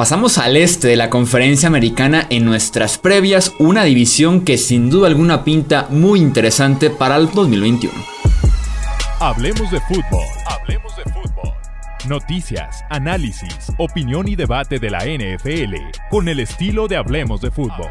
Pasamos al este de la conferencia americana en nuestras previas, una división que sin duda alguna pinta muy interesante para el 2021. Hablemos de fútbol. Hablemos de fútbol. Noticias, análisis, opinión y debate de la NFL con el estilo de Hablemos de fútbol.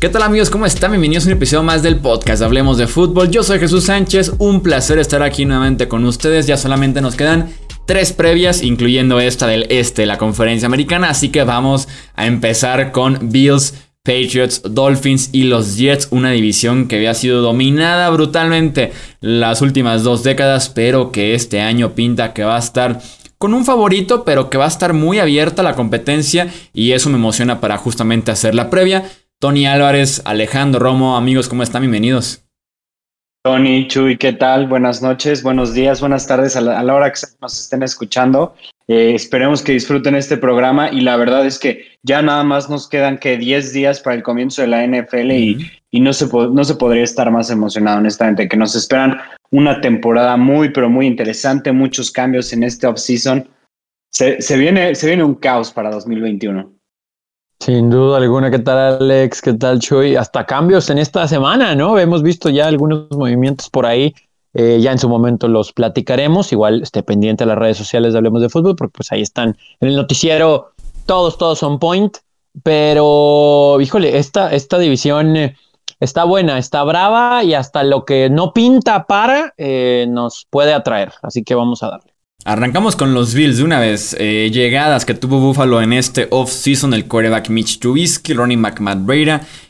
¿Qué tal amigos? ¿Cómo están? Bienvenidos a un episodio más del podcast Hablemos de Fútbol. Yo soy Jesús Sánchez, un placer estar aquí nuevamente con ustedes. Ya solamente nos quedan tres previas, incluyendo esta del este, la conferencia americana. Así que vamos a empezar con Bills, Patriots, Dolphins y los Jets, una división que había sido dominada brutalmente las últimas dos décadas, pero que este año pinta que va a estar con un favorito, pero que va a estar muy abierta la competencia y eso me emociona para justamente hacer la previa. Tony Álvarez, Alejandro Romo, amigos, ¿cómo están? Bienvenidos. Tony, Chuy, ¿qué tal? Buenas noches, buenos días, buenas tardes a la, hora que nos estén escuchando. Eh, esperemos que disfruten este programa y la verdad es que ya nada más nos quedan que 10 días para el comienzo de la NFL y, no, se no se podría estar más emocionado, honestamente, que nos esperan una temporada muy, pero muy interesante, muchos cambios en este offseason. Se, se, viene, se viene un caos para 2021. Sin duda alguna, ¿qué tal Alex? ¿Qué tal Chuy? Hasta cambios en esta semana, ¿no? Hemos visto ya algunos movimientos por ahí, eh, ya en su momento los platicaremos, igual esté pendiente de las redes sociales Hablemos de Fútbol, porque pues ahí están en el noticiero, todos, todos on point, pero híjole, esta, esta división eh, está buena, está brava y hasta lo que no pinta para eh, nos puede atraer, así que vamos a darle. Arrancamos con los Bills de una vez. Eh, llegadas que tuvo Buffalo en este off-season: el quarterback Mitch Trubisky, Ronnie McMahon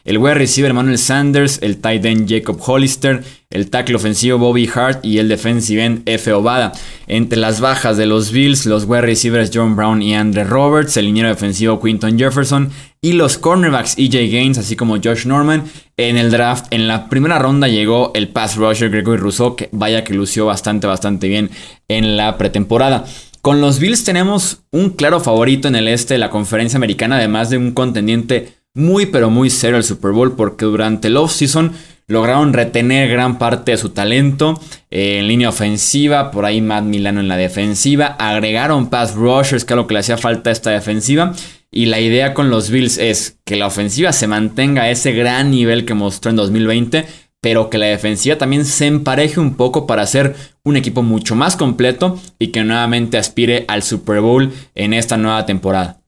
el wide receiver Manuel Sanders, el tight end Jacob Hollister, el tackle ofensivo Bobby Hart y el defensive end F. Obada. Entre las bajas de los Bills, los wide receivers John Brown y Andre Roberts, el liniero defensivo Quinton Jefferson y los cornerbacks EJ Gaines, así como Josh Norman. En el draft, en la primera ronda llegó el pass rusher Gregory Rousseau, que vaya que lució bastante, bastante bien en la pretemporada. Con los Bills tenemos un claro favorito en el este de la conferencia americana, además de un contendiente muy pero muy serio al Super Bowl, porque durante el offseason lograron retener gran parte de su talento eh, en línea ofensiva, por ahí Matt Milano en la defensiva, agregaron pass rushers, que es lo que le hacía falta a esta defensiva, y la idea con los Bills es que la ofensiva se mantenga a ese gran nivel que mostró en 2020, pero que la defensiva también se empareje un poco para ser un equipo mucho más completo y que nuevamente aspire al Super Bowl en esta nueva temporada.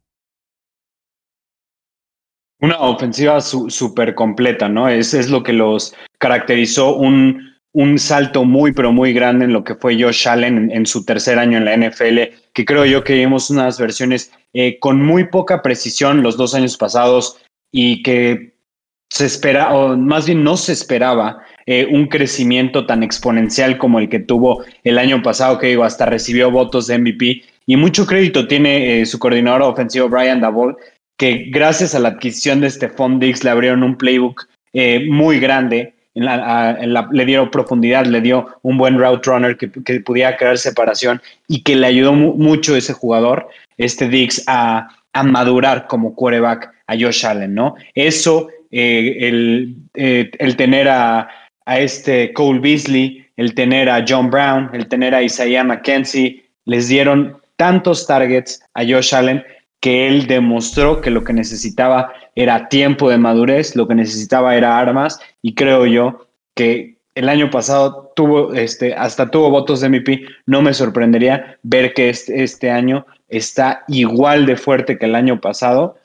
Una ofensiva súper completa, ¿no? Es, es lo que los caracterizó un, un salto muy, pero muy grande en lo que fue Josh Allen en, su tercer año en la NFL, que creo yo que vimos unas versiones eh, con muy poca precisión los dos años pasados y que se espera, o más bien no se esperaba, eh, un crecimiento tan exponencial como el que tuvo el año pasado, que digo, hasta recibió votos de MVP. Y mucho crédito tiene eh, su coordinador ofensivo, Brian Dabol, que gracias a la adquisición de este Dix le abrieron un playbook muy grande, le dieron profundidad, le dio un buen route runner que, pudiera crear separación y que le ayudó mucho ese jugador, este Dix, a, madurar como quarterback a Josh Allen, ¿no? Eso, eh, el, eh, el, tener a, a, este Cole Beasley, el tener a John Brown, el tener a Isaiah McKenzie, les dieron tantos targets a Josh Allen que él demostró que lo que necesitaba era tiempo de madurez, lo que necesitaba era armas y creo yo que el año pasado tuvo, este, hasta tuvo votos de MVP, no me sorprendería ver que este, este año está igual de fuerte que el año pasado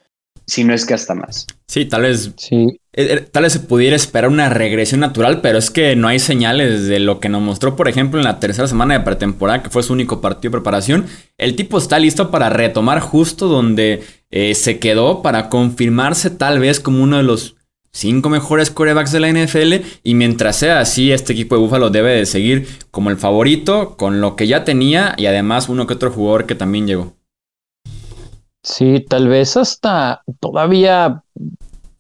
si no es que hasta más. Sí, tal vez. Sí. Eh, eh, tal vez se pudiera esperar una regresión natural, pero es que no hay señales de lo que nos mostró, por ejemplo, en la tercera semana de pretemporada, que fue su único partido de preparación. El tipo está listo para retomar justo donde eh, se quedó, para confirmarse tal vez como uno de los cinco mejores corebacks de la NFL. Y mientras sea así, este equipo de Buffalo debe de seguir como el favorito, con lo que ya tenía y además uno que otro jugador que también llegó. Sí, tal vez hasta todavía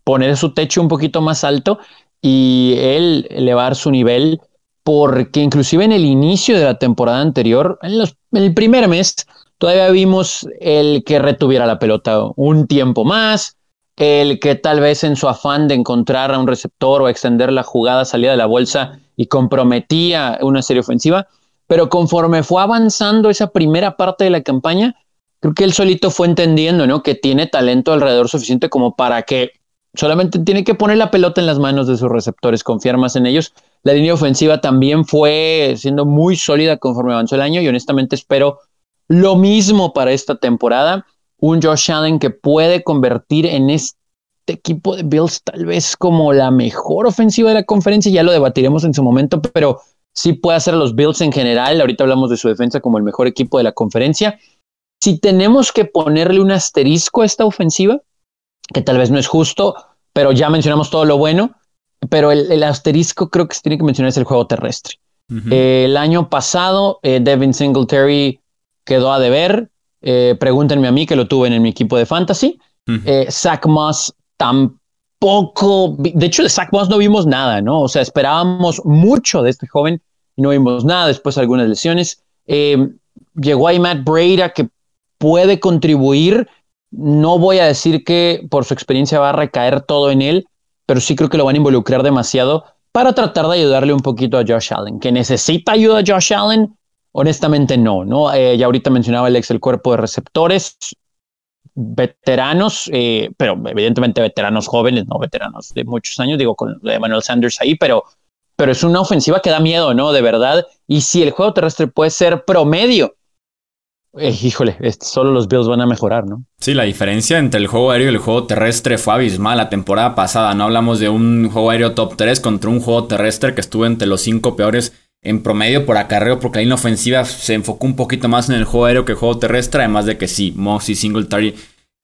poner su techo un poquito más alto y él elevar su nivel, porque inclusive en el inicio de la temporada anterior, en, el primer mes, todavía vimos el que retuviera la pelota un tiempo más, el que tal vez en su afán de encontrar a un receptor o extender la jugada salía de la bolsa y comprometía una serie ofensiva, pero conforme fue avanzando esa primera parte de la campaña, creo que él solito fue entendiendo, ¿no? Que tiene talento alrededor suficiente como para que solamente tiene que poner la pelota en las manos de sus receptores, confiar más en ellos. La línea ofensiva también fue siendo muy sólida conforme avanzó el año y honestamente espero lo mismo para esta temporada. Un Josh Allen que puede convertir en este equipo de Bills tal vez como la mejor ofensiva de la conferencia, ya lo debatiremos en su momento, pero sí puede hacer los Bills en general. Ahorita hablamos de su defensa como el mejor equipo de la conferencia. Si tenemos que ponerle un asterisco a esta ofensiva, que tal vez no es justo, pero ya mencionamos todo lo bueno, pero el, asterisco creo que se tiene que mencionar es el juego terrestre. el año pasado, eh, Devin Singletary quedó a deber. Eh, pregúntenme a mí que lo tuve en mi equipo de fantasy. Eh, Zach Moss tampoco, de hecho de Zach Moss no vimos nada, ¿no? O sea, esperábamos mucho de este joven y no vimos nada, después algunas lesiones. llegó ahí Matt Breda que puede contribuir, no voy a decir que por su experiencia va a recaer todo en él, pero sí creo que lo van a involucrar demasiado para tratar de ayudarle un poquito a Josh Allen. ¿Que necesita ayuda a Josh Allen? Honestamente no, ¿no? Eh, ya ahorita mencionaba Alex el cuerpo de receptores, veteranos, eh, pero evidentemente veteranos jóvenes, no veteranos de muchos años, digo con Emmanuel Sanders ahí, pero, pero es una ofensiva que da miedo, ¿no? De verdad. Y si el juego terrestre puede ser promedio eh, híjole, solo los Bills van a mejorar, ¿no? Sí, la diferencia entre el juego aéreo y el juego terrestre fue abismal la temporada pasada. No hablamos de un juego aéreo top 3 contra un juego terrestre que estuvo entre los 5 peores en promedio por acarreo, porque la línea ofensiva se enfocó un poquito más en el juego aéreo que el juego terrestre, además de que sí, Moss y Singletary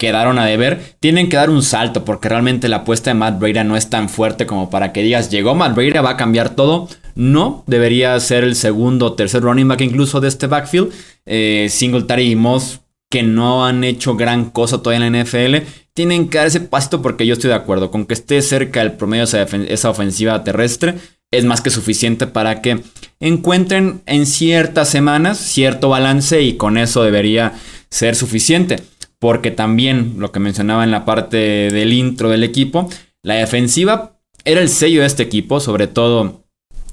quedaron a deber, tienen que dar un salto porque realmente la apuesta de Matt Breda no es tan fuerte como para que digas, llegó Matt Breda, va a cambiar todo. No, debería ser el segundo o tercer running back incluso de este backfield. Eh, Singletary y Moss, que no han hecho gran cosa todavía en la NFL, tienen que dar ese pasito porque yo estoy de acuerdo con que esté cerca del promedio de esa ofensiva terrestre. Es más que suficiente para que encuentren en ciertas semanas cierto balance y con eso debería ser suficiente porque también lo que mencionaba en la parte del intro del equipo, la defensiva era el sello de este equipo, sobre todo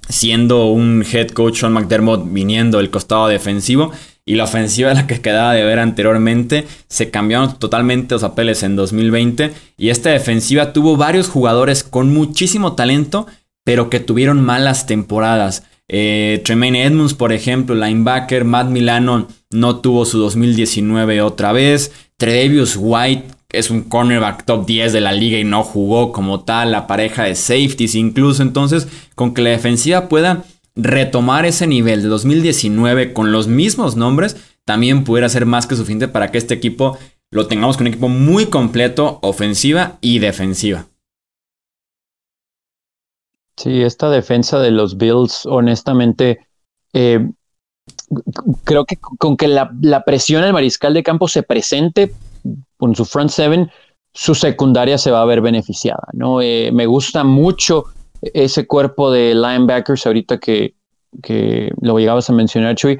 siendo un head coach Sean McDermott viniendo del costado defensivo y la ofensiva la que quedaba de ver anteriormente se cambiaron totalmente los papeles en 2020 y esta defensiva tuvo varios jugadores con muchísimo talento pero que tuvieron malas temporadas. Eh, Tremaine Edmonds, por ejemplo, linebacker, Matt Milano no tuvo su 2019 otra vez. Trevius White es un cornerback top 10 de la liga y no jugó como tal, la pareja de safeties incluso. Entonces, con que la defensiva pueda retomar ese nivel de 2019 con los mismos nombres, también pudiera ser más que suficiente para que este equipo lo tengamos con un equipo muy completo, ofensiva y defensiva. Sí, esta defensa de los Bills, honestamente, eh, creo que con que la, presión al mariscal de campo se presente con su front seven, su secundaria se va a ver beneficiada. ¿no? Eh, me gusta mucho ese cuerpo de linebackers ahorita que, que lo llegabas a mencionar, Chuy.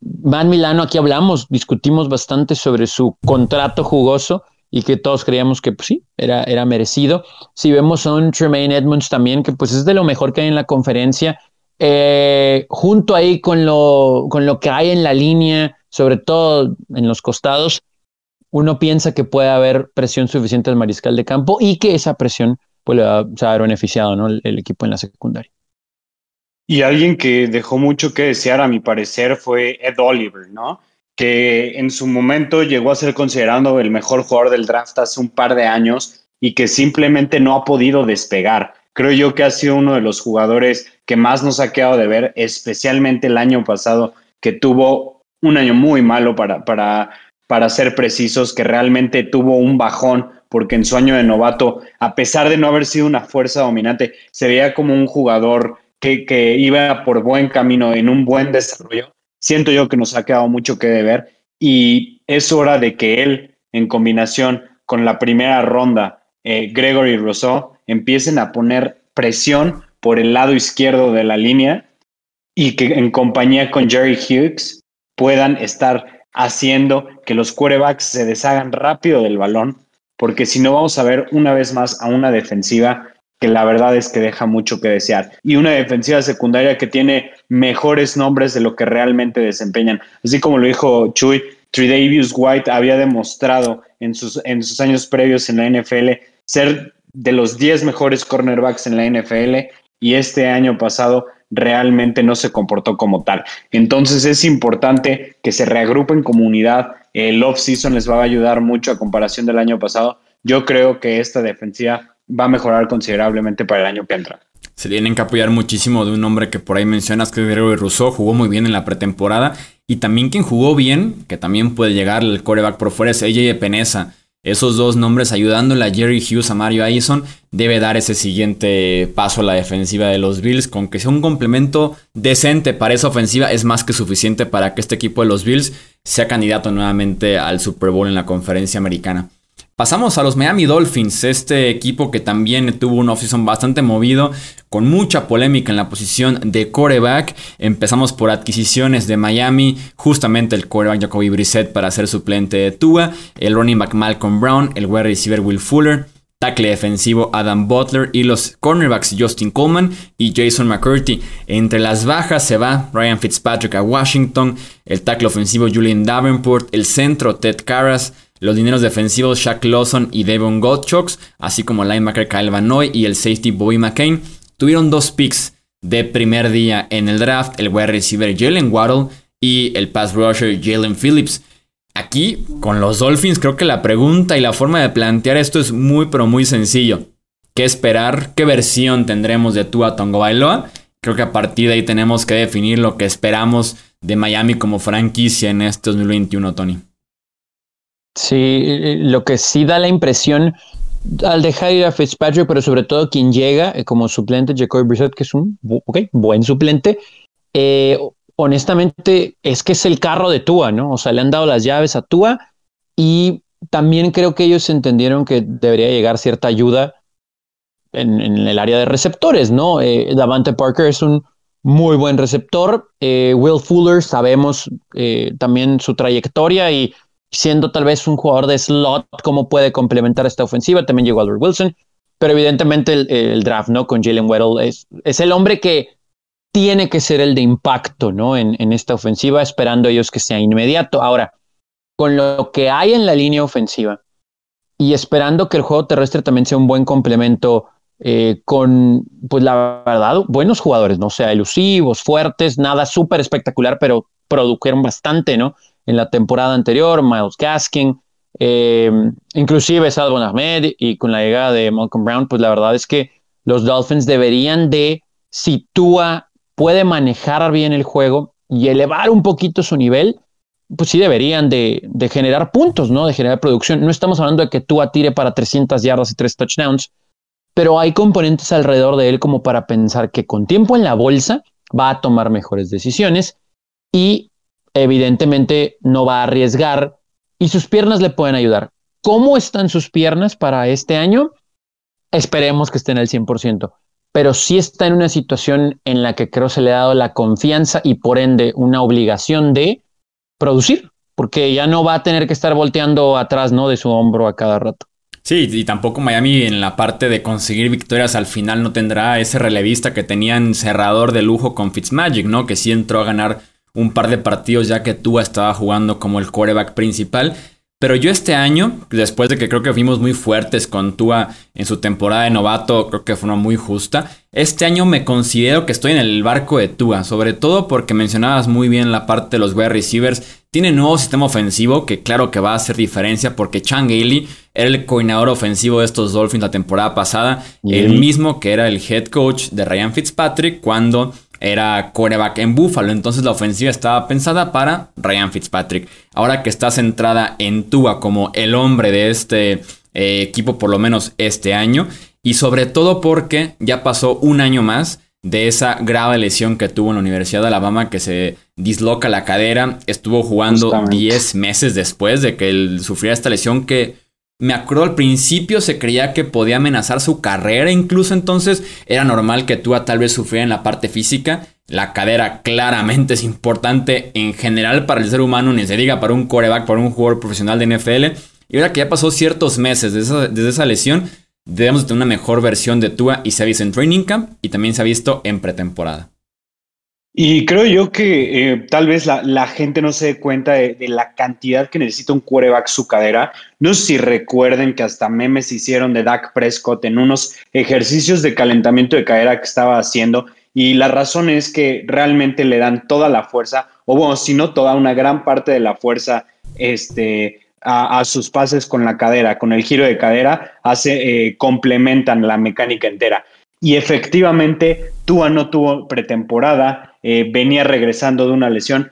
Van Milano, aquí hablamos, discutimos bastante sobre su contrato jugoso y que todos creíamos que pues, sí, era, era merecido. Si vemos a un Tremaine Edmonds también, que pues es de lo mejor que hay en la conferencia, eh, junto ahí con lo, con lo que hay en la línea, sobre todo en los costados, uno piensa que puede haber presión suficiente al mariscal de campo y que esa presión pues, le va a haber beneficiado ¿no? el, el equipo en la secundaria. Y alguien que dejó mucho que desear, a mi parecer, fue Ed Oliver, ¿no? que en su momento llegó a ser considerado el mejor jugador del draft hace un par de años y que simplemente no ha podido despegar. Creo yo que ha sido uno de los jugadores que más nos ha quedado de ver, especialmente el año pasado, que tuvo un año muy malo para, para, para ser precisos, que realmente tuvo un bajón, porque en su año de novato, a pesar de no haber sido una fuerza dominante, se veía como un jugador que, que iba por buen camino, en un buen desarrollo, siento yo que nos ha quedado mucho que deber y es hora de que él, en combinación con la primera ronda, eh, Gregory Rousseau, empiecen a poner presión por el lado izquierdo de la línea y que en compañía con Jerry Hughes puedan estar haciendo que los quarterbacks se deshagan rápido del balón, porque si no vamos a ver una vez más a una defensiva que la verdad es que deja mucho que desear. Y una defensiva secundaria que tiene mejores nombres de lo que realmente desempeñan. Así como lo dijo Chuy, Tridavius White había demostrado en sus, en sus años previos en la NFL ser de los 10 mejores cornerbacks en la NFL y este año pasado realmente no se comportó como tal. Entonces es importante que se reagrupen comunidad. El off-season les va a ayudar mucho a comparación del año pasado. Yo creo que esta defensiva va a mejorar considerablemente para el año que entra. Se tienen que apoyar muchísimo de un hombre que por ahí mencionas que es Gregory Rousseau, jugó muy bien en la pretemporada. Y también quien jugó bien, que también puede llegar el coreback por fuera, es AJ Peneza. Esos dos nombres ayudándole a Jerry Hughes, a Mario Addison, debe dar ese siguiente paso a la defensiva de los Bills. Con que sea un complemento decente para esa ofensiva, es más que suficiente para que este equipo de los Bills sea candidato nuevamente al Super Bowl en la conferencia americana. Pasamos a los Miami Dolphins, este equipo que también tuvo un offseason bastante movido, con mucha polémica en la posición de coreback. Empezamos por adquisiciones de Miami, justamente el coreback Jacoby Brissett para ser suplente de Tua, el running back Malcolm Brown, el wide receiver Will Fuller, tackle defensivo Adam Butler y los cornerbacks Justin Coleman y Jason McCurdy. Entre las bajas se va Ryan Fitzpatrick a Washington, el tackle ofensivo Julian Davenport, el centro Ted Karras, los dineros defensivos Shaq Lawson y Devon Gottschalks, así como el linebacker Kyle Van Noy y el safety Bobby McCain, tuvieron dos picks de primer día en el draft, el wide receiver Jalen Waddle y el pass rusher Jalen Phillips. Aquí, con los Dolphins, creo que la pregunta y la forma de plantear esto es muy, pero muy sencillo. ¿Qué esperar? ¿Qué versión tendremos de Tua Tongo Bailoa? Creo que a partir de ahí tenemos que definir lo que esperamos de Miami como franquicia en este 2021, Tony. Sí, lo que sí da la impresión al dejar ir a Fitzpatrick, pero sobre todo quien llega eh, como suplente, Jacoby Brissett, que es un buen suplente, eh, honestamente es que es el carro de Tua, ¿no? O sea, le han dado las llaves a Tua y también creo que ellos entendieron que debería llegar cierta ayuda en, el área de receptores, ¿no? Eh, Davante Parker es un muy buen receptor, Will Fuller sabemos también su trayectoria y siendo tal vez un jugador de slot, cómo puede complementar esta ofensiva. También llegó Albert Wilson, pero evidentemente el, draft, ¿no? Con Jalen Weddle es, es, el hombre que tiene que ser el de impacto, ¿no? En, en esta ofensiva, esperando ellos que sea inmediato. Ahora, con lo que hay en la línea ofensiva y esperando que el juego terrestre también sea un buen complemento eh, con, pues la verdad, buenos jugadores, ¿no? Sea, elusivos, fuertes, nada súper espectacular, pero produjeron bastante, ¿no? En la temporada anterior, Miles Gaskin, eh, inclusive Salvon Ahmed y con la llegada de Malcolm Brown, pues la verdad es que los Dolphins deberían de, si Tua puede manejar bien el juego y elevar un poquito su nivel, pues sí deberían de, generar puntos, ¿no? De generar producción. No estamos hablando de que Tua tire para 300 yardas y 3 touchdowns, pero hay componentes alrededor de él como para pensar que con tiempo en la bolsa va a tomar mejores decisiones y evidentemente no va a arriesgar y sus piernas le pueden ayudar. ¿Cómo están sus piernas para este año? Esperemos que estén al 100%, pero sí está en una situación en la que creo se le ha dado la confianza y por ende una obligación de producir, porque ya no va a tener que estar volteando atrás, ¿no? De su hombro a cada rato. Sí, y tampoco Miami en la parte de conseguir victorias al final no tendrá ese relevista que tenían cerrador de lujo con Fitzmagic, ¿no? Que sí entró a ganar un par de partidos ya que Tua estaba jugando como el quarterback principal. Pero yo este año, después de que creo que fuimos muy fuertes con Tua en su temporada de novato, creo que fue una muy justa. Este año me considero que estoy en el barco de Tua, sobre todo porque mencionabas muy bien la parte de los wide receivers. Tiene nuevo sistema ofensivo que claro que va a hacer diferencia porque Chan Gailey era el coordinador ofensivo de estos Dolphins la temporada pasada, el mismo que era el head coach de Ryan Fitzpatrick cuando era coreback en Buffalo. Entonces la ofensiva estaba pensada para Ryan Fitzpatrick. Ahora que está centrada en Tua como el hombre de este eh, equipo, por lo menos este año. Y sobre todo porque ya pasó un año más de esa grave lesión que tuvo en la Universidad de Alabama que se disloca la cadera. Estuvo jugando 10 meses después de que él sufriera esta lesión que me acuerdo al principio se creía que podía amenazar su carrera, incluso entonces era normal que Tua tal vez sufriera en la parte física. La cadera claramente es importante en general para el ser humano, ni se diga para un coreback, para un jugador profesional de NFL. Y ahora que ya pasó ciertos meses desde esa, esa lesión, debemos tener una mejor versión de Tua y se ha visto en Training Camp y también se ha visto en pretemporada. Y creo yo que eh, tal vez la, gente no se dé cuenta de, la cantidad que necesita un quarterback su cadera. No sé si recuerden que hasta memes hicieron de Dak Prescott en unos ejercicios de calentamiento de cadera que estaba haciendo. Y la razón es que realmente le dan toda la fuerza, o bueno, si no toda, una gran parte de la fuerza este, a, sus pases con la cadera, con el giro de cadera, hace, eh, complementan la mecánica entera. Y efectivamente, Tua no tuvo pretemporada, eh, venía regresando de una lesión.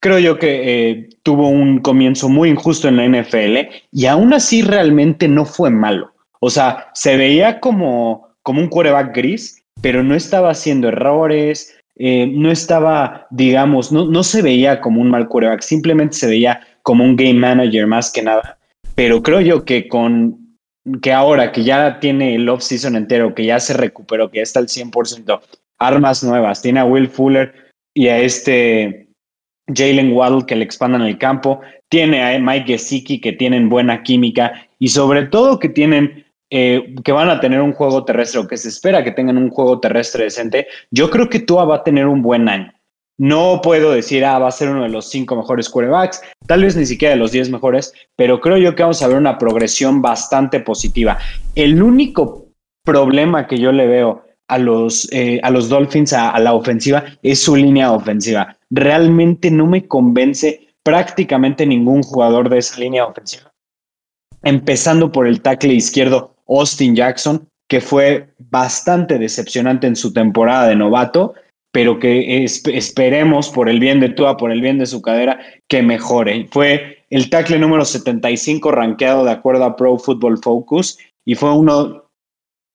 Creo yo que eh, tuvo un comienzo muy injusto en la NFL y aún así realmente no fue malo. O sea, se veía como, como un quarterback gris, pero no estaba haciendo errores, eh, no estaba, digamos, no, no se veía como un mal quarterback, simplemente se veía como un game manager más que nada. Pero creo yo que con que ahora que ya tiene el off-season entero, que ya se recuperó, que ya está al 100%, armas nuevas, tiene a Will Fuller y a este Jalen Waddle que le expandan el campo, tiene a Mike Gesicki que tienen buena química y sobre todo que tienen eh, que van a tener un juego terrestre o que se espera que tengan un juego terrestre decente, yo creo que Tua va a tener un buen año. No puedo decir, ah, va a ser uno de los cinco mejores quarterbacks, tal vez ni siquiera de los diez mejores, pero creo yo que vamos a ver una progresión bastante positiva. El único problema que yo le veo a los, eh, a los Dolphins, a, la ofensiva, es su línea ofensiva. Realmente no me convence prácticamente ningún jugador de esa línea ofensiva. Empezando por el tackle izquierdo, Austin Jackson, que fue bastante decepcionante en su temporada de novato pero que esperemos por el bien de Tua, por el bien de su cadera, que mejore. Fue el tackle número 75 rankeado de acuerdo a Pro Football Focus y fue uno,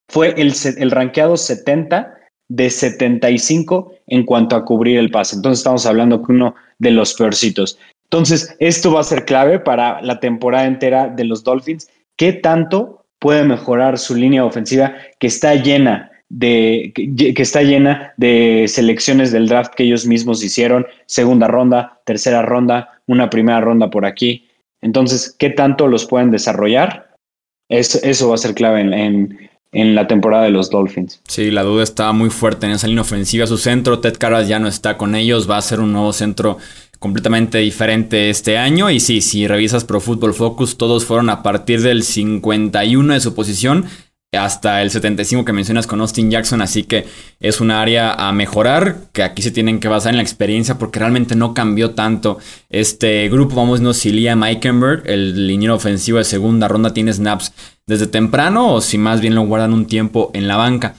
fue el, el rankeado 70 de 75 en cuanto a cubrir el pase. Entonces estamos hablando que uno de los peorcitos. Entonces, esto va a ser clave para la temporada entera de los Dolphins. ¿Qué tanto puede mejorar su línea ofensiva que está llena de, que, está llena de selecciones del draft que ellos mismos hicieron, segunda ronda, tercera ronda, una primera ronda por aquí. Entonces, ¿qué tanto los pueden desarrollar? eso va a ser clave en, en, la temporada de los Dolphins. Sí, la duda está muy fuerte en esa línea ofensiva. Su centro, Ted Carras ya no está con ellos, va a ser un nuevo centro completamente diferente este año. Y sí, si revisas Pro Football Focus, todos fueron a partir del 51 de su posición hasta el 75 que mencionas con Austin Jackson, así que es un área a mejorar, que aquí se tienen que basar en la experiencia porque realmente no cambió tanto este grupo. Vamos, no, si Liam Eikenberg, el liniero ofensivo de segunda ronda, tiene snaps desde temprano o si más bien lo guardan un tiempo en la banca.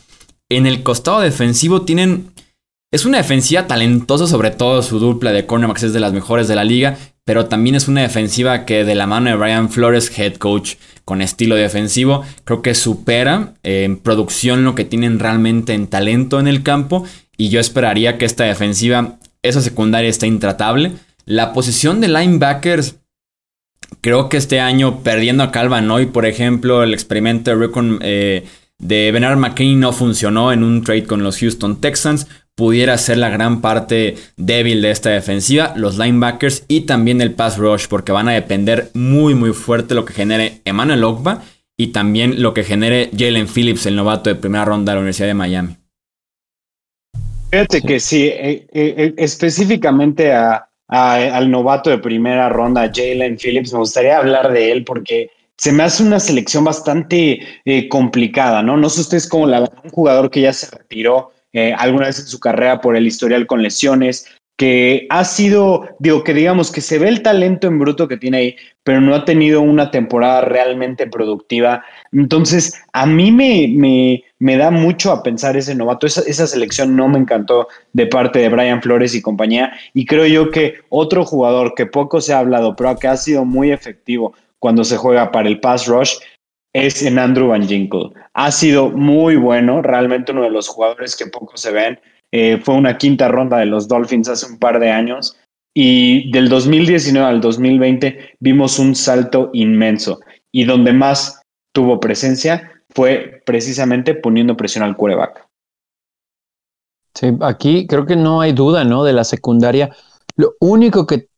En el costado defensivo tienen... Es una defensiva talentosa, sobre todo su dupla de cornerbacks es de las mejores de la liga, pero también es una defensiva que de la mano de Brian Flores, head coach con estilo defensivo, creo que supera en producción lo que tienen realmente en talento en el campo y yo esperaría que esta defensiva, esa secundaria está intratable. La posición de linebackers, creo que este año perdiendo a Calvin hoy, por ejemplo, el experimento de eh, de Bernard McKinney no funcionó en un trade con los Houston Texans pudiera ser la gran parte débil de esta defensiva, los linebackers y también el pass rush, porque van a depender muy muy fuerte lo que genere Emmanuel Ogba y también lo que genere Jalen Phillips, el novato de primera ronda de la Universidad de Miami. Fíjate que sí, eh, eh, eh, específicamente al novato de primera ronda, Jalen Phillips, me gustaría hablar de él porque se me hace una selección bastante complicada, ¿no? No sé ustedes cómo la un jugador que ya se retiró, eh, alguna vez en su carrera por el historial con lesiones, que ha sido, digo, que digamos que se ve el talento en bruto que tiene ahí, pero no ha tenido una temporada realmente productiva. Entonces, a mí me, me, me da mucho a pensar ese novato. Esa, esa, selección no me encantó de parte de Brian Flores y compañía. Y creo yo que otro jugador que poco se ha hablado, pero que ha sido muy efectivo cuando se juega para el pass rush, es en Andrew Van Ginkle. Ha sido muy bueno, realmente uno de los jugadores que poco se ven. Eh, fue una quinta ronda de los Dolphins hace un par de años y del 2019 al 2020 vimos un salto inmenso y donde más tuvo presencia fue precisamente poniendo presión al quarterback. Sí, aquí creo que no hay duda, ¿no? De la secundaria. Lo único que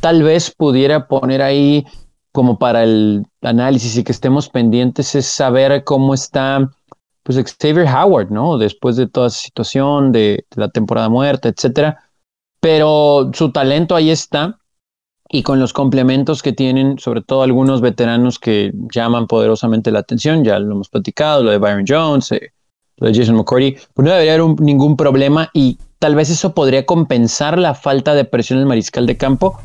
tal vez pudiera poner ahí como para el análisis y que estemos pendientes es saber cómo está pues Xavier Howard, ¿no? Después de toda esa situación de, la temporada muerta, etcétera. Pero su talento ahí está y con los complementos que tienen, sobre todo algunos veteranos que llaman poderosamente la atención, ya lo hemos platicado, lo de Byron Jones, eh, lo de Jason McCourty, pues no debería haber ningún problema y tal vez eso podría compensar la falta de presión en el mariscal de campo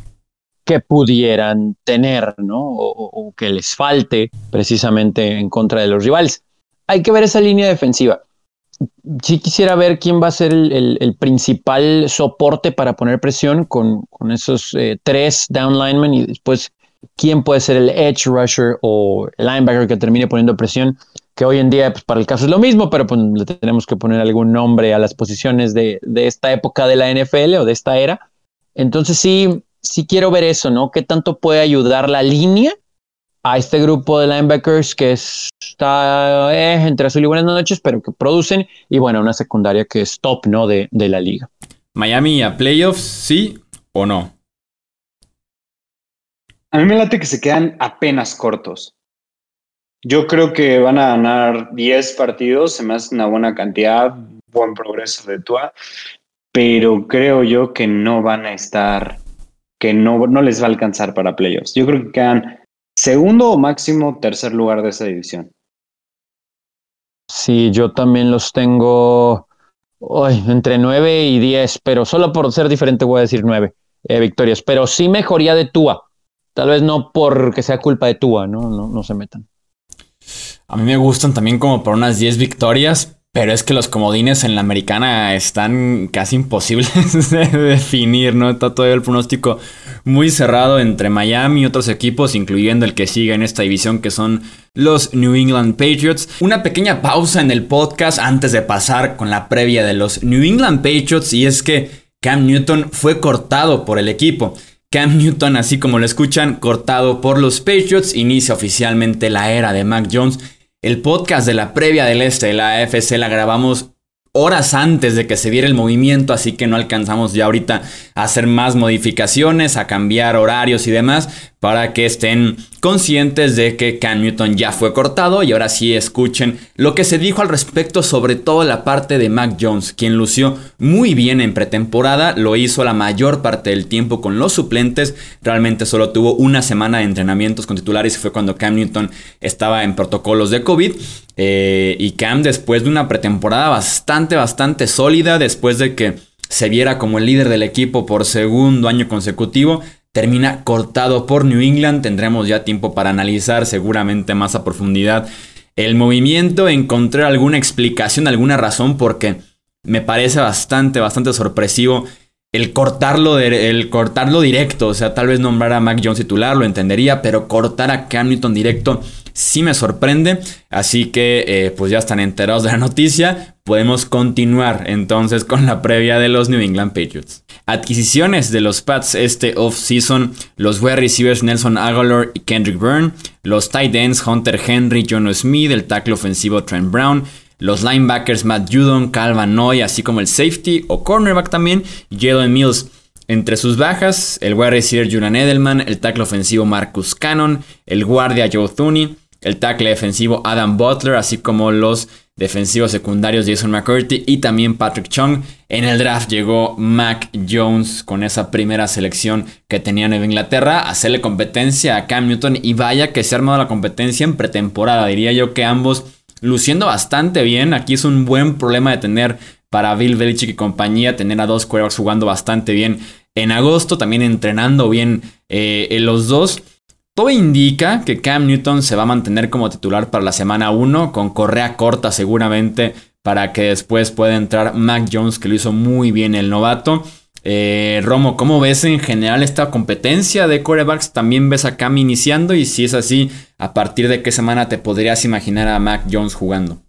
que pudieran tener, ¿no? O, que les falte precisamente en contra de los rivales. Hay que ver esa línea defensiva. Sí quisiera ver quién va a ser el, principal soporte para poner presión con, esos eh, tres down linemen y después quién puede ser el edge rusher o linebacker que termine poniendo presión que hoy en día pues, para el caso es lo mismo, pero pues, le tenemos que poner algún nombre a las posiciones de, esta época de la NFL o de esta era. Entonces sí, sí quiero ver eso, ¿no? ¿Qué tanto puede ayudar la línea a este grupo de linebackers que está eh, entre azul y buenas noches, pero que producen, y bueno, una secundaria que es top, ¿no? De, de la liga. Miami a playoffs, sí o no? A mí me late que se quedan apenas cortos. Yo creo que van a ganar 10 partidos, se me hace una buena cantidad, buen progreso de Tua, pero creo yo que no van a estar, que no, no les va a alcanzar para playoffs. Yo creo que quedan segundo o máximo tercer lugar de esa división. Sí, yo también los tengo entre 9 y 10, pero solo por ser diferente voy a decir 9 eh, victorias, pero sí mejoría de Tua. Tal vez no porque sea culpa de Tua, ¿no? No, no se metan. A mí me gustan también como por unas 10 victorias, pero es que los comodines en la americana están casi imposibles de definir, ¿no? Está todavía el pronóstico muy cerrado entre Miami y otros equipos, incluyendo el que sigue en esta división, que son los New England Patriots. Una pequeña pausa en el podcast antes de pasar con la previa de los New England Patriots, y es que Cam Newton fue cortado por el equipo. Cam Newton, así como lo escuchan, cortado por los Patriots, inicia oficialmente la era de Mac Jones. El podcast de la previa del este la AFC la grabamos horas antes de que se viera el movimiento, así que no alcanzamos ya ahorita a hacer más modificaciones, a cambiar horarios y demás, para que estén conscientes de que Cam Newton ya fue cortado y ahora sí escuchen lo que se dijo al respecto, sobre todo la parte de Mac Jones, quien lució muy bien en pretemporada, lo hizo la mayor parte del tiempo con los suplentes, realmente solo tuvo una semana de entrenamientos con titulares y fue cuando Cam Newton estaba en protocolos de COVID eh, y Cam después de una pretemporada bastante, sólida, después de que se viera como el líder del equipo por segundo año consecutivo, termina cortado por New England. Tendremos ya tiempo para analizar seguramente más a profundidad el movimiento, encontrar alguna explicación, alguna razón, porque me parece bastante, bastante sorpresivo el cortarlo, el cortarlo directo. O sea, tal vez nombrar a Mac Jones titular, lo entendería, pero cortar a Cam Newton directo sí me sorprende. Así que eh, pues ya están enterados de la noticia. Podemos continuar entonces con la previa de los New England Patriots. Adquisiciones de los Pats este off-season. Los wide receivers Nelson Aguilar y Kendrick Byrne. Los tight ends Hunter Henry, John Smith. El tackle ofensivo Trent Brown. Los linebackers Matt Judon, Calvin Noy, así como el safety o cornerback también, Jalen Mills. Entre sus bajas, el wide receiver Julian Edelman, el tackle ofensivo Marcus Cannon, el guardia Joe Thuney, el tackle defensivo Adam Butler, así como los defensivos secundarios Jason McCurdy y también Patrick Chung. En el draft llegó Mac Jones con esa primera selección que tenía Nueva Inglaterra a hacerle competencia a Cam Newton y vaya que se ha armado la competencia en pretemporada. Diría yo que ambos luciendo bastante bien. Aquí es un buen problema de tener para Bill Belichick y compañía, tener a dos quarterbacks jugando bastante bien en agosto, también entrenando bien eh, los dos. Todo indica que Cam Newton se va a mantener como titular para la semana 1, con correa corta seguramente, para que después pueda entrar Mac Jones, que lo hizo muy bien el novato. Eh, Romo, ¿cómo ves en general esta competencia de corebacks? ¿También ves a Cam iniciando? Y si es así, ¿a partir de qué semana te podrías imaginar a Mac Jones jugando?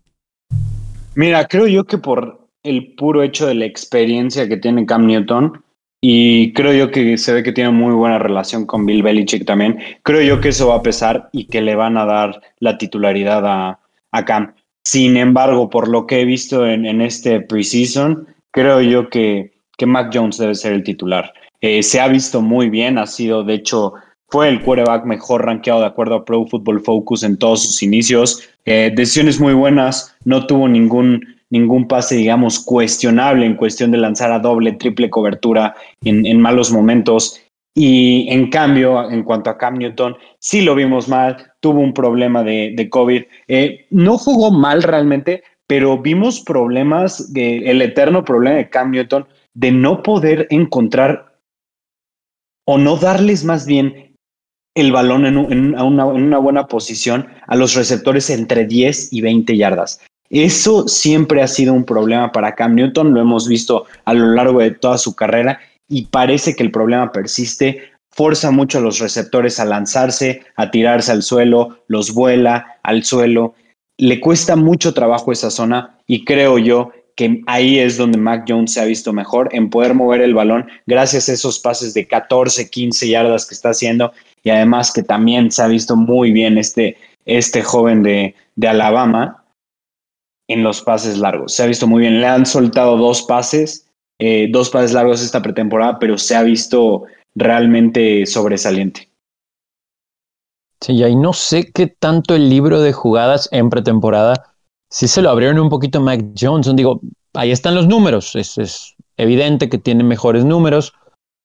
Mira, creo yo que por el puro hecho de la experiencia que tiene Cam Newton, y creo yo que se ve que tiene muy buena relación con Bill Belichick también. Creo yo que eso va a pesar y que le van a dar la titularidad a, Cam. Sin embargo, por lo que he visto en, en este preseason, creo yo que, que Mac Jones debe ser el titular. Eh, se ha visto muy bien, ha sido, de hecho, fue el quarterback mejor rankeado de acuerdo a Pro Football Focus en todos sus inicios. Eh, decisiones muy buenas, no tuvo ningún, ningún pase, digamos, cuestionable en cuestión de lanzar a doble, triple cobertura en, malos momentos. Y en cambio, en cuanto a Cam Newton, sí lo vimos mal, tuvo un problema de, COVID. Eh, no jugó mal realmente, pero vimos problemas, el eterno problema de Cam Newton de no poder encontrar o no darles más bien el balón en, una, buena posición a los receptores entre 10 y 20 yardas. Eso siempre ha sido un problema para Cam Newton, lo hemos visto a lo largo de toda su carrera y parece que el problema persiste. Forza mucho a los receptores a lanzarse, a tirarse al suelo, los vuela al suelo. Le cuesta mucho trabajo esa zona y creo yo que ahí es donde Mac Jones se ha visto mejor en poder mover el balón gracias a esos pases de 14, 15 yardas que está haciendo y además que también se ha visto muy bien este, este joven de, Alabama en los pases largos. Se ha visto muy bien. Le han soltado dos pases, eh, dos pases largos esta pretemporada, pero se ha visto realmente sobresaliente. Sí, y ahí no sé qué tanto el libro de jugadas en pretemporada si se lo abrieron un poquito a Mac Jones. Digo, ahí están los números. Es, es, evidente que tiene mejores números,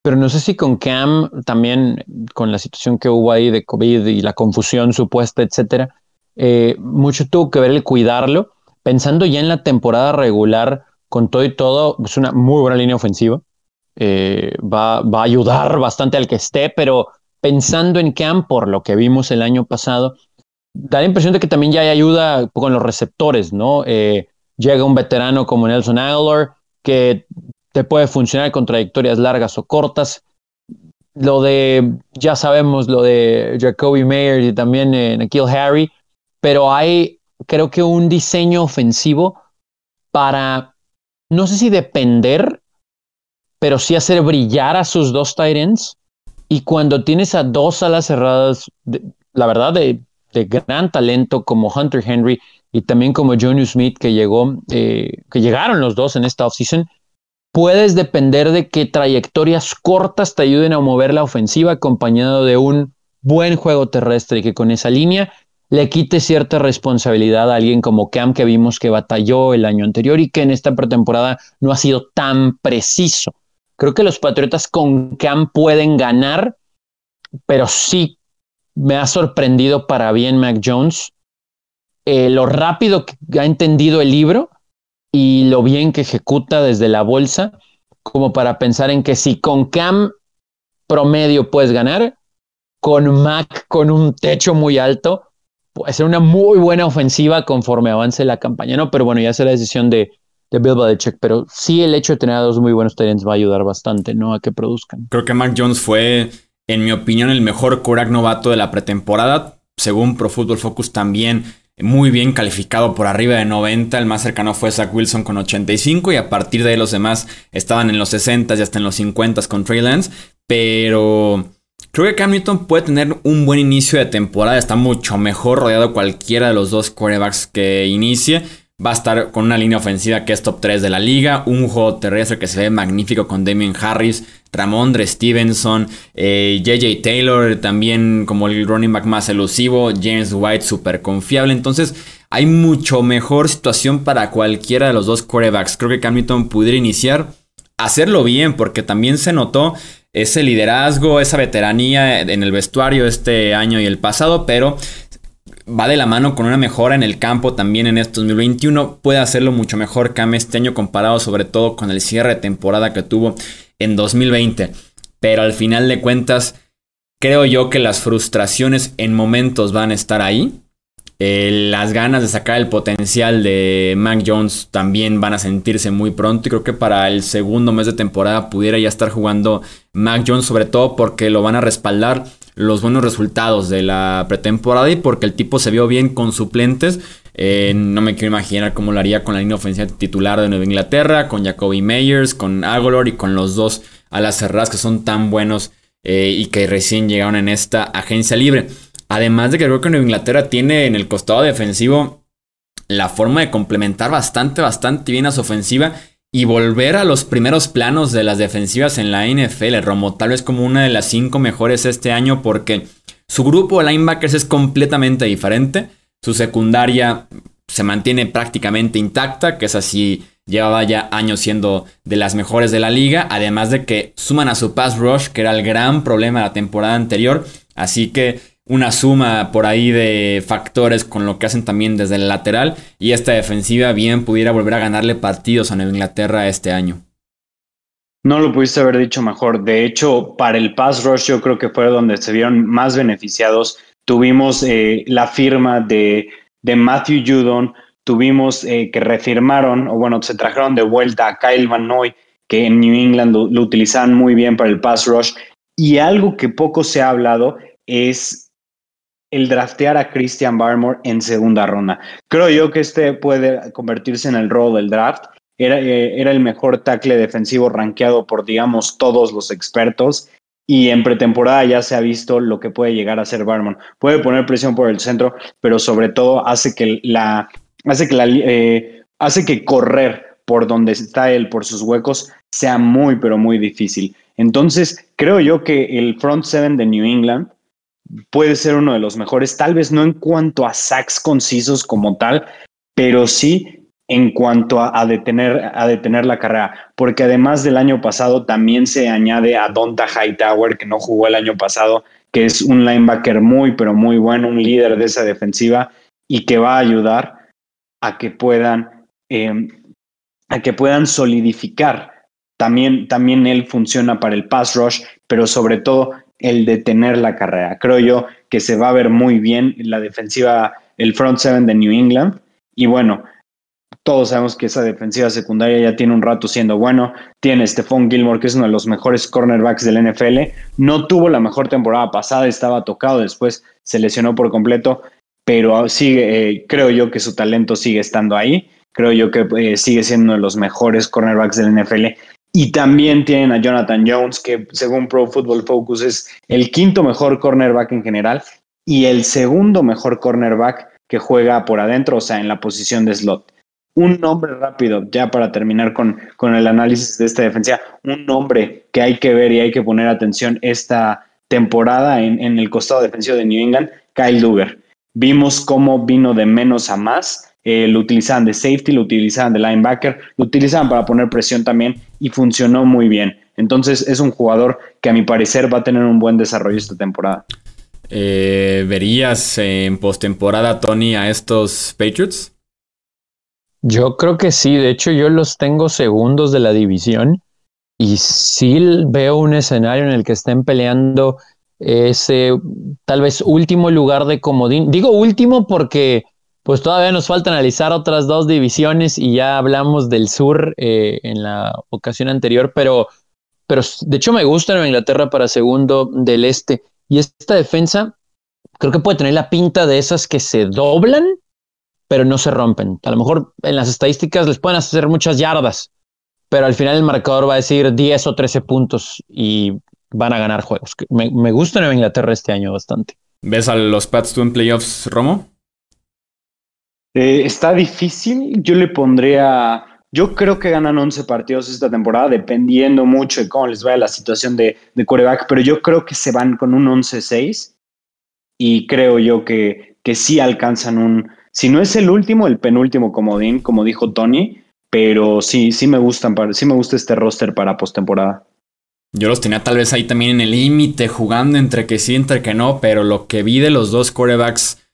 pero no sé si con Cam también, con la situación que hubo ahí de COVID y la confusión supuesta, etcétera, eh, mucho tuvo que ver el cuidarlo. Pensando ya en la temporada regular, con todo y todo, es una muy buena línea ofensiva. Eh, va, va a ayudar bastante al que esté, pero pensando en Cam, por lo que vimos el año pasado, da la impresión de que también ya hay ayuda con los receptores, ¿no? Eh, llega un veterano como Nelson Aguilar que te puede funcionar con trayectorias largas o cortas. Lo de, ya sabemos, lo de Jacoby Mayer y también eh, Nikhil Harry, pero hay, creo que un diseño ofensivo para, no sé si depender, pero sí hacer brillar a sus dos tight ends. Y cuando tienes a dos alas cerradas, la verdad, de de gran talento como Hunter Henry y también como Johnny Smith que llegó, eh, que llegaron los dos en esta offseason, puedes depender de que trayectorias cortas te ayuden a mover la ofensiva acompañado de un buen juego terrestre que con esa línea le quite cierta responsabilidad a alguien como Cam que vimos que batalló el año anterior y que en esta pretemporada no ha sido tan preciso. Creo que los Patriotas con Cam pueden ganar, pero sí me ha sorprendido para bien Mac Jones eh, lo rápido que ha entendido el libro y lo bien que ejecuta desde la bolsa, como para pensar en que si con Cam promedio puedes ganar, con Mac con un techo muy alto, puede ser una muy buena ofensiva conforme avance la campaña, ¿no? Pero bueno, ya será decisión de, de Bill Belichick, pero sí el hecho de tener a dos muy buenos talents va a ayudar bastante, ¿no? A que produzcan. Creo que Mac Jones fue en mi opinión, el mejor Korak novato de la pretemporada. Según Pro Football Focus, también muy bien calificado por arriba de 90. El más cercano fue Zach Wilson con 85 y a partir de ahí los demás estaban en los 60 y hasta en los 50 con Trey Lance. Pero creo que Cam Newton puede tener un buen inicio de temporada. Está mucho mejor rodeado cualquiera de los dos quarterbacks que inicie. Va a estar con una línea ofensiva que es top 3 de la liga. Un juego terrestre que se ve magnífico con Damien Harris, Ramondre Stevenson, JJ eh, Taylor, también como el running back más elusivo, James White súper confiable. Entonces hay mucho mejor situación para cualquiera de los dos quarterbacks. Creo que Cam Newton pudiera iniciar, hacerlo bien, porque también se notó ese liderazgo, esa veteranía en el vestuario este año y el pasado, pero va de la mano con una mejora en el campo también en este 2021. Puede hacerlo mucho mejor Cam este año comparado sobre todo con el cierre de temporada que tuvo en 2020. Pero al final de cuentas, creo yo que las frustraciones en momentos van a estar ahí. Eh, las ganas de sacar el potencial de Mac Jones también van a sentirse muy pronto. Y creo que para el segundo mes de temporada pudiera ya estar jugando Mac Jones, sobre todo porque lo van a respaldar los buenos resultados de la pretemporada y porque el tipo se vio bien con suplentes. Eh, no me quiero imaginar cómo lo haría con la línea ofensiva titular de Nueva Inglaterra, con Jacoby Meyers, con Agolor y con los dos alas cerradas que son tan buenos eh, y que recién llegaron en esta agencia libre. Además de que creo que Inglaterra tiene en el costado defensivo la forma de complementar bastante, bastante bien a su ofensiva y volver a los primeros planos de las defensivas en la NFL. Romo tal vez como una de las cinco mejores este año porque su grupo de linebackers es completamente diferente. Su secundaria se mantiene prácticamente intacta, que es así, llevaba ya años siendo de las mejores de la liga, además de que suman a su pass rush, que era el gran problema de la temporada anterior, así que una suma por ahí de factores con lo que hacen también desde el lateral y esta defensiva bien pudiera volver a ganarle partidos a Nueva Inglaterra este año. No lo pudiste haber dicho mejor. De hecho, para el pass rush yo creo que fue donde se vieron más beneficiados. Tuvimos eh, la firma de, de Matthew Judon, tuvimos eh, que refirmaron, o bueno, se trajeron de vuelta a Kyle Van Noy, que en New England lo, lo utilizaban muy bien para el pass rush. Y algo que poco se ha hablado es el draftear a Christian Barmore en segunda ronda. Creo yo que este puede convertirse en el rol del draft. Era, eh, era el mejor tackle defensivo rankeado por, digamos, todos los expertos. Y en pretemporada ya se ha visto lo que puede llegar a ser Barmore. Puede poner presión por el centro, pero sobre todo hace que la, hace que la, eh, hace que correr por donde está él, por sus huecos, sea muy, pero muy difícil. Entonces, creo yo que el front seven de New England puede ser uno de los mejores, tal vez no en cuanto a sacks concisos como tal, pero sí en cuanto a, detener, a detener la carrera, porque además del año pasado también se añade a Donta Hightower, que no jugó el año pasado, que es un linebacker muy, pero muy bueno, un líder de esa defensiva y que va a ayudar a que puedan, em, a que puedan solidificar. También, también él funciona para el pass rush, pero sobre todo el detener la carrera. Creo yo que se va a ver muy bien la defensiva, el front seven de New England. Y bueno, todos sabemos que esa defensiva secundaria ya tiene un rato siendo bueno. Tiene Stephon Gilmore, que es uno de los mejores cornerbacks del NFL. No tuvo la mejor temporada pasada, estaba tocado, después se lesionó por completo, pero sigue, eh, creo yo que su talento sigue estando ahí. Creo yo que eh, sigue siendo uno de los mejores cornerbacks del NFL. Y también tienen a Jonathan Jones, que según Pro Football Focus es el quinto mejor cornerback en general y el segundo mejor cornerback que juega por adentro, o sea, en la posición de slot. Un nombre rápido, ya para terminar con, con el análisis de esta defensa, un nombre que hay que ver y hay que poner atención esta temporada en, en el costado defensivo de New England, Kyle Duggar. Vimos cómo vino de menos a más eh, lo utilizaban de safety, lo utilizaban de linebacker, lo utilizaban para poner presión también y funcionó muy bien. Entonces es un jugador que a mi parecer va a tener un buen desarrollo esta temporada. Eh, ¿Verías en postemporada, Tony, a estos Patriots? Yo creo que sí, de hecho yo los tengo segundos de la división y sí veo un escenario en el que estén peleando ese tal vez último lugar de comodín. Digo último porque pues todavía nos falta analizar otras dos divisiones y ya hablamos del sur eh, en la ocasión anterior, pero, pero de hecho me gusta Nueva Inglaterra para segundo del este. Y esta defensa creo que puede tener la pinta de esas que se doblan, pero no se rompen. A lo mejor en las estadísticas les pueden hacer muchas yardas, pero al final el marcador va a decir 10 o 13 puntos y van a ganar juegos. Me, me gusta Nueva Inglaterra este año bastante. ¿Ves a los Pats tú en playoffs, Romo? Eh, está difícil. Yo le pondría. Yo creo que ganan 11 partidos esta temporada, dependiendo mucho de cómo les vaya la situación de, de coreback, pero yo creo que se van con un 11-6 y creo yo que, que sí alcanzan un. Si no es el último, el penúltimo comodín, como dijo Tony, pero sí, sí me gustan, sí me gusta este roster para postemporada. Yo los tenía tal vez ahí también en el límite, jugando entre que sí, entre que no, pero lo que vi de los dos corebacks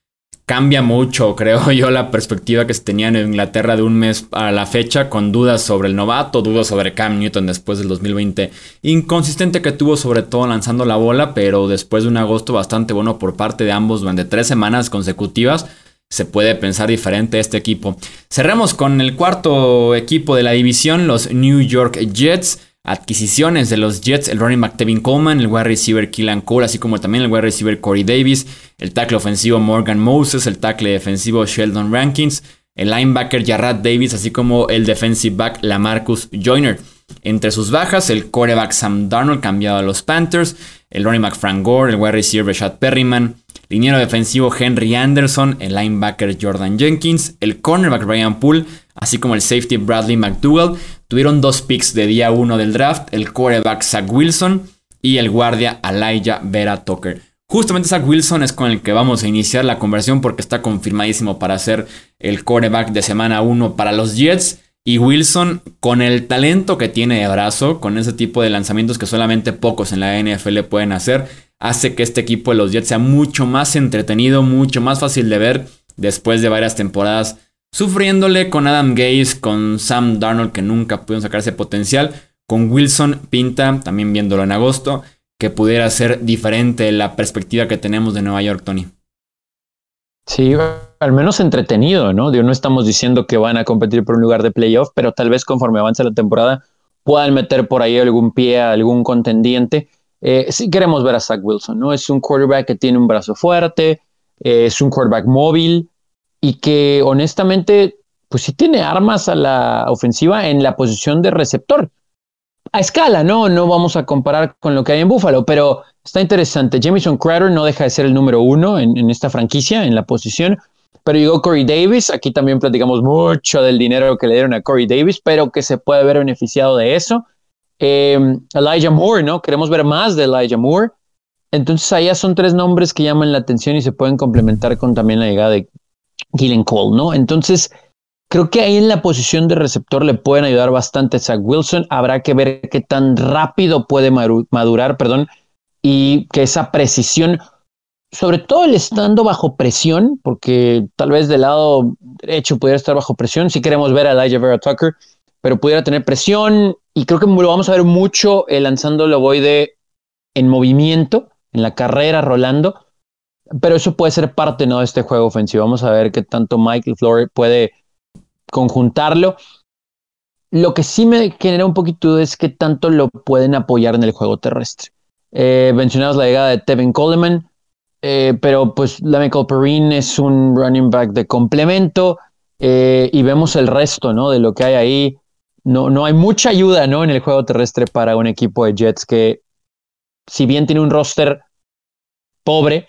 cambia mucho, creo yo, la perspectiva que se tenía en Inglaterra de un mes a la fecha, con dudas sobre el novato, dudas sobre Cam Newton después del 2020, inconsistente que tuvo sobre todo lanzando la bola, pero después de un agosto bastante bueno por parte de ambos durante tres semanas consecutivas. Se puede pensar diferente este equipo. Cerramos con el cuarto equipo de la división, los New York Jets adquisiciones de los Jets, el running back Tevin Coleman, el wide receiver Keelan Cole, así como también el wide receiver Corey Davis, el tackle ofensivo Morgan Moses, el tackle defensivo Sheldon Rankins, el linebacker Jarrad Davis, así como el defensive back Lamarcus Joyner. Entre sus bajas, el quarterback Sam Darnold cambiado a los Panthers, el running back Frank Gore, el wide receiver Rashad Perryman, liniero defensivo Henry Anderson, el linebacker Jordan Jenkins, el cornerback Ryan Poole, así como el safety Bradley McDougall. Tuvieron dos picks de día 1 del draft, el quarterback Zach Wilson y el guardia Elijah Vera Tucker. Justamente Zach Wilson es con el que vamos a iniciar la conversión porque está confirmadísimo para ser el quarterback de semana 1 para los Jets. Y Wilson, con el talento que tiene de brazo, con ese tipo de lanzamientos que solamente pocos en la NFL pueden hacer, hace que este equipo de los Jets sea mucho más entretenido, mucho más fácil de ver después de varias temporadas sufriéndole con Adam Gaze, con Sam Darnold que nunca pudieron sacar ese potencial, con Wilson pinta, también viéndolo en agosto, que pudiera ser diferente la perspectiva que tenemos de Nueva York, Tony. Sí, al menos entretenido, ¿no? no estamos diciendo que van a competir por un lugar de playoff, pero tal vez conforme avance la temporada puedan meter por ahí algún pie a algún contendiente. Eh, sí queremos ver a Zach Wilson, ¿no? Es un quarterback que tiene un brazo fuerte, eh, es un quarterback móvil y que honestamente, pues sí tiene armas a la ofensiva en la posición de receptor a escala, ¿no? No vamos a comparar con lo que hay en Buffalo, pero está interesante. Jamison Crowder no deja de ser el número uno en, esta franquicia, en la posición. Pero llegó Corey Davis. Aquí también platicamos mucho del dinero que le dieron a Corey Davis, pero que se puede ver beneficiado de eso. Em, Elijah Moore, ¿no? Queremos ver más de Elijah Moore. Entonces, allá son tres nombres que llaman la atención y se pueden complementar con también la llegada de Gillen Cole, ¿no? Entonces, Creo que ahí en la posición de receptor le pueden ayudar bastante Zach Wilson. Habrá que ver qué tan rápido puede madurar, perdón, y que esa precisión, sobre todo el estando bajo presión, porque tal vez del lado derecho pudiera estar bajo presión. Si queremos ver a Elijah Vera Tucker, pero pudiera tener presión y creo que lo vamos a ver mucho eh, lanzando el ovoide en movimiento, en la carrera, rolando. Pero eso puede ser parte ¿no? de este juego ofensivo. Vamos a ver qué tanto Michael Flory puede conjuntarlo. Lo que sí me genera un poquito es que tanto lo pueden apoyar en el juego terrestre. Eh, mencionamos la llegada de Tevin Coleman, eh, pero pues la Michael Perrine es un running back de complemento eh, y vemos el resto ¿no? de lo que hay ahí. No, no hay mucha ayuda ¿no? en el juego terrestre para un equipo de Jets que, si bien tiene un roster pobre,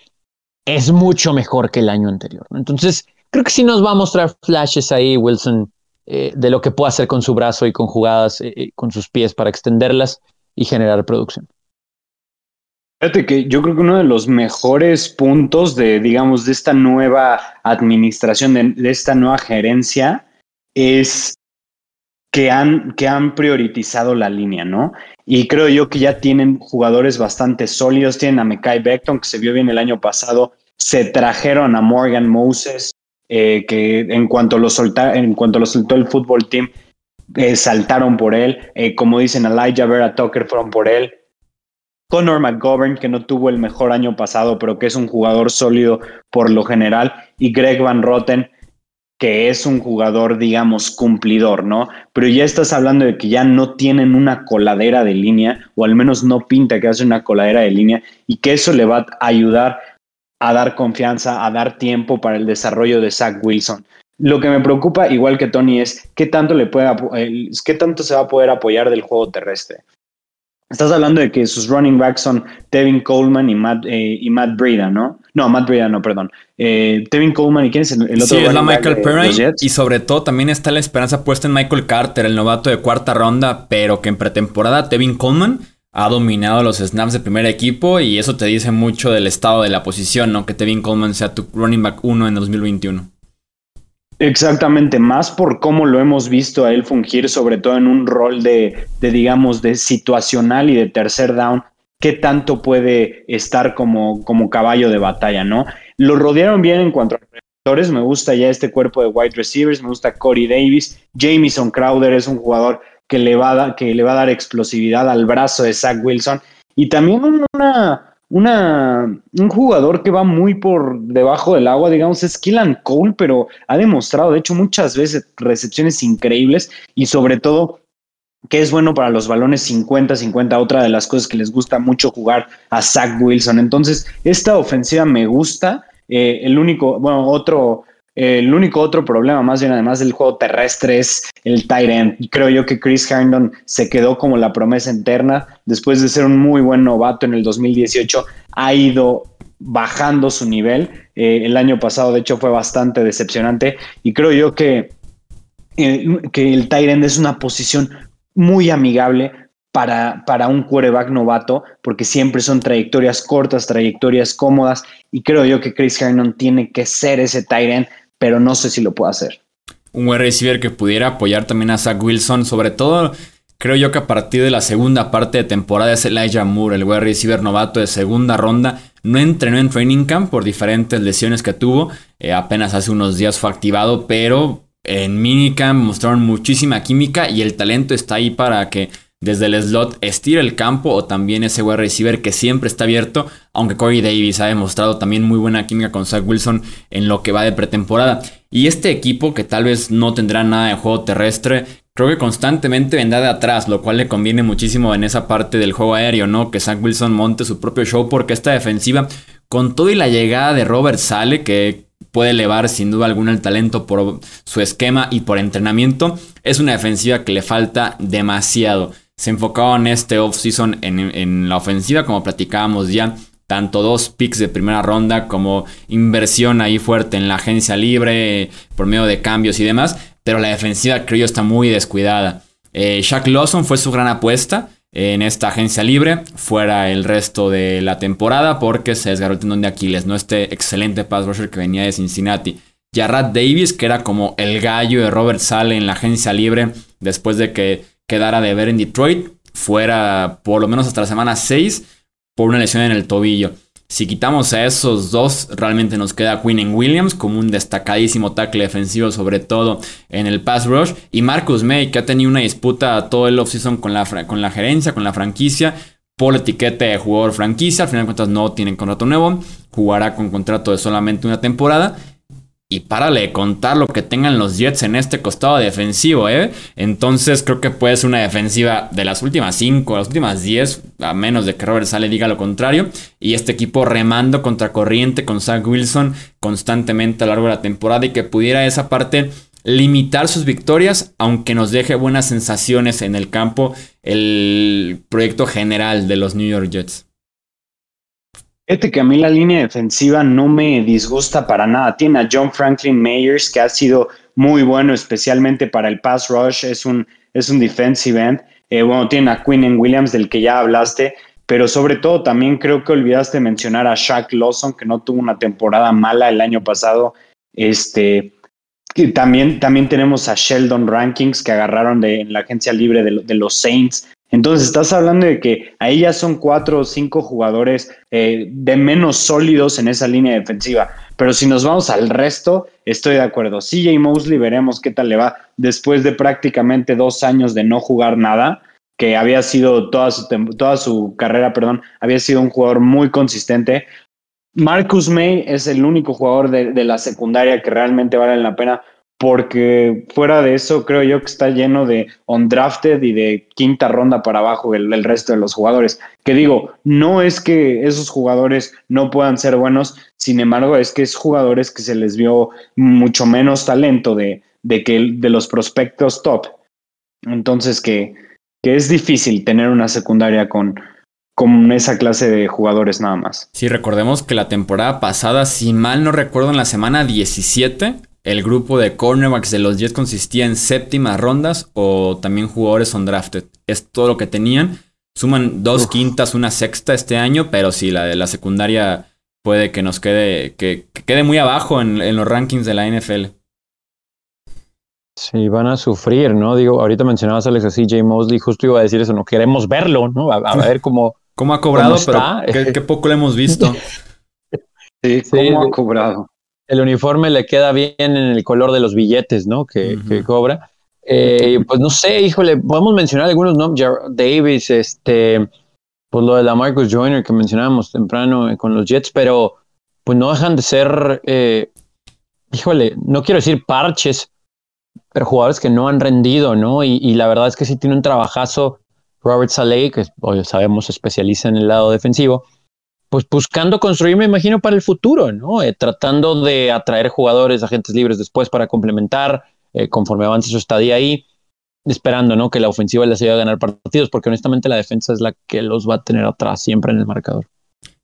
es mucho mejor que el año anterior. Entonces, creo que sí nos va a mostrar flashes ahí Wilson eh, de lo que puede hacer con su brazo y con jugadas eh, eh, con sus pies para extenderlas y generar producción. Fíjate que yo creo que uno de los mejores puntos de, digamos, de esta nueva administración, de, esta nueva gerencia, es que han, que han priorizado la línea, ¿no? Y creo yo que ya tienen jugadores bastante sólidos. Tienen a Mekai Beckton, que se vio bien el año pasado. Se trajeron a Morgan Moses, eh, que en cuanto lo solta, en cuanto lo soltó el fútbol team, eh, saltaron por él. Eh, como dicen, Elijah Vera Tucker fueron por él. Connor McGovern, que no tuvo el mejor año pasado, pero que es un jugador sólido por lo general. Y Greg Van Rotten, que es un jugador, digamos, cumplidor, ¿no? Pero ya estás hablando de que ya no tienen una coladera de línea, o al menos no pinta que hace una coladera de línea, y que eso le va a ayudar a dar confianza, a dar tiempo para el desarrollo de Zach Wilson. Lo que me preocupa, igual que Tony, es qué tanto, le puede, qué tanto se va a poder apoyar del juego terrestre. Estás hablando de que sus running backs son Tevin Coleman y Matt, eh, y Matt Breda, ¿no? No, Matt Breda, no, perdón. Eh, Tevin Coleman y quién es el, otro. Sí, es la Michael Perrine. Y sobre todo también está la esperanza puesta en Michael Carter, el novato de cuarta ronda, pero que en pretemporada Tevin Coleman ha dominado los snaps de primer equipo y eso te dice mucho del estado de la posición, ¿no? Que Tevin Coleman sea tu running back 1 en 2021. Exactamente, más por cómo lo hemos visto a él fungir, sobre todo en un rol de, digamos, de situacional y de tercer down, qué tanto puede estar como, como caballo de batalla, ¿no? Lo rodearon bien en cuanto a receptores, me gusta ya este cuerpo de wide receivers, me gusta Corey Davis, Jamison Crowder es un jugador que le va a dar, que le va a dar explosividad al brazo de Zach Wilson. Y también una, una, un jugador que va muy por debajo del agua, digamos, es Killan Cole, pero ha demostrado, de hecho, muchas veces recepciones increíbles y sobre todo que es bueno para los balones 50-50, otra de las cosas que les gusta mucho jugar a Zach Wilson. Entonces, esta ofensiva me gusta. Eh, el único, bueno, otro el único otro problema, más bien además del juego terrestre, es el tight end. Creo yo que Chris Herndon se quedó como la promesa interna. Después de ser un muy buen novato en el 2018, ha ido bajando su nivel. Eh, el año pasado, de hecho, fue bastante decepcionante y creo yo que, eh, que el Tyrend es una posición muy amigable para, para un quarterback novato, porque siempre son trayectorias cortas, trayectorias cómodas, y creo yo que Chris Herndon tiene que ser ese Tyrend, pero no sé si lo puede hacer. Un wide receiver que pudiera apoyar también a Zach Wilson, sobre todo Creo yo que a partir de la segunda parte de temporada es Elijah Moore, el wide receiver novato de segunda ronda. No entrenó en training camp por diferentes lesiones que tuvo. Eh, apenas hace unos días fue activado, pero en minicamp mostraron muchísima química y el talento está ahí para que desde el slot estire el campo o también ese wide receiver que siempre está abierto, aunque Corey Davis ha demostrado también muy buena química con Zach Wilson en lo que va de pretemporada. Y este equipo que tal vez no tendrá nada de juego terrestre, creo que constantemente vendrá de atrás, lo cual le conviene muchísimo en esa parte del juego aéreo, ¿no? Que Zach Wilson monte su propio show porque esta defensiva, con todo y la llegada de Robert Sale, que puede elevar sin duda alguna el talento por su esquema y por entrenamiento, es una defensiva que le falta demasiado. Se enfocaba en este offseason en, en la ofensiva, como platicábamos ya, tanto dos picks de primera ronda como inversión ahí fuerte en la agencia libre por medio de cambios y demás pero la defensiva creo yo está muy descuidada. Eh, Shaq Lawson fue su gran apuesta en esta agencia libre, fuera el resto de la temporada porque se desgarró el tendón de Aquiles, no este excelente pass rusher que venía de Cincinnati. Jarrad Davis, que era como el gallo de Robert Sale en la agencia libre después de que quedara de ver en Detroit, fuera por lo menos hasta la semana 6 por una lesión en el tobillo. Si quitamos a esos dos, realmente nos queda Quinn Williams como un destacadísimo tackle defensivo, sobre todo en el pass rush. Y Marcus May, que ha tenido una disputa todo el offseason con la, con la gerencia, con la franquicia, por la etiqueta de jugador franquicia. Al final de cuentas no tienen contrato nuevo. Jugará con contrato de solamente una temporada. Y párale de contar lo que tengan los Jets en este costado defensivo, ¿eh? Entonces creo que puede ser una defensiva de las últimas 5, las últimas 10, a menos de que Robert Sale diga lo contrario. Y este equipo remando contra corriente con Zach Wilson constantemente a lo largo de la temporada y que pudiera esa parte limitar sus victorias, aunque nos deje buenas sensaciones en el campo el proyecto general de los New York Jets. Fíjate que a mí la línea defensiva no me disgusta para nada. Tiene a John Franklin Mayers, que ha sido muy bueno, especialmente para el pass rush. Es un, es un defensive end. Eh, bueno, tiene a Quinn Williams, del que ya hablaste. Pero sobre todo también creo que olvidaste mencionar a Shaq Lawson, que no tuvo una temporada mala el año pasado. Este, también, también tenemos a Sheldon Rankings, que agarraron de, en la agencia libre de los Saints. Entonces estás hablando de que ahí ya son cuatro o cinco jugadores eh, de menos sólidos en esa línea defensiva. Pero si nos vamos al resto, estoy de acuerdo. CJ Mosley veremos qué tal le va después de prácticamente dos años de no jugar nada, que había sido toda su, toda su carrera, perdón, había sido un jugador muy consistente. Marcus May es el único jugador de, de la secundaria que realmente vale la pena porque fuera de eso creo yo que está lleno de undrafted y de quinta ronda para abajo el, resto de los jugadores. Que digo, no es que esos jugadores no puedan ser buenos, sin embargo es que es jugadores que se les vio mucho menos talento de, de que de los prospectos top. Entonces que, que es difícil tener una secundaria con, con esa clase de jugadores nada más. Sí, recordemos que la temporada pasada, si mal no recuerdo, en la semana 17 el grupo de cornerbacks de los Jets consistía en séptimas rondas o también jugadores undrafted. Es todo lo que tenían. Suman dos quintas, una sexta este año, pero sí, la de la secundaria puede que nos quede, que, quede muy abajo en, los rankings de la NFL. Sí, van a sufrir, ¿no? Digo, ahorita mencionabas a Alex a CJ Mosley, justo iba a decir eso, no queremos verlo, ¿no? A, ver cómo. ¿Cómo ha cobrado? pero qué, poco lo hemos visto. sí, cómo ha cobrado el uniforme le queda bien en el color de los billetes, ¿no? Que, cobra. Eh, pues no sé, híjole, podemos mencionar algunos nombres, Davis, este, pues lo de la Marcus Joyner que mencionábamos temprano eh, con los Jets, pero pues no dejan de ser, eh, híjole, no quiero decir parches, pero jugadores que no han rendido, ¿no? Y, y la verdad es que sí tiene un trabajazo Robert Saleh, que hoy sabemos se especializa en el lado defensivo, pues buscando construir, me imagino, para el futuro, ¿no? Eh, tratando de atraer jugadores, agentes libres después para complementar, eh, conforme avance su estadía ahí, esperando, ¿no? Que la ofensiva les ayude a ganar partidos, porque honestamente la defensa es la que los va a tener atrás siempre en el marcador.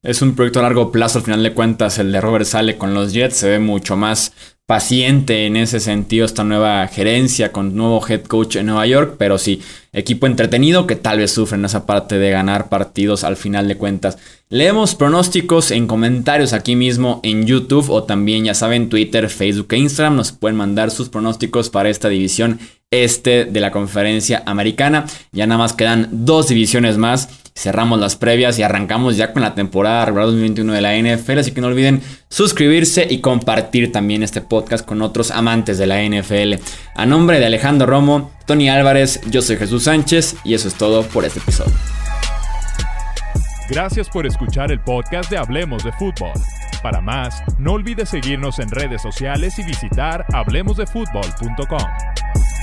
Es un proyecto a largo plazo, al final de cuentas, el de Robert Sale con los Jets se ve mucho más paciente en ese sentido esta nueva gerencia con nuevo head coach en Nueva York, pero sí, equipo entretenido que tal vez sufre en esa parte de ganar partidos al final de cuentas. Leemos pronósticos en comentarios aquí mismo en YouTube o también ya saben Twitter, Facebook e Instagram nos pueden mandar sus pronósticos para esta división este de la conferencia americana. Ya nada más quedan dos divisiones más. Cerramos las previas y arrancamos ya con la temporada regular 2021 de la NFL. Así que no olviden suscribirse y compartir también este podcast con otros amantes de la NFL. A nombre de Alejandro Romo, Tony Álvarez, yo soy Jesús Sánchez y eso es todo por este episodio. Gracias por escuchar el podcast de Hablemos de Fútbol. Para más, no olvides seguirnos en redes sociales y visitar hablemosdefutbol.com.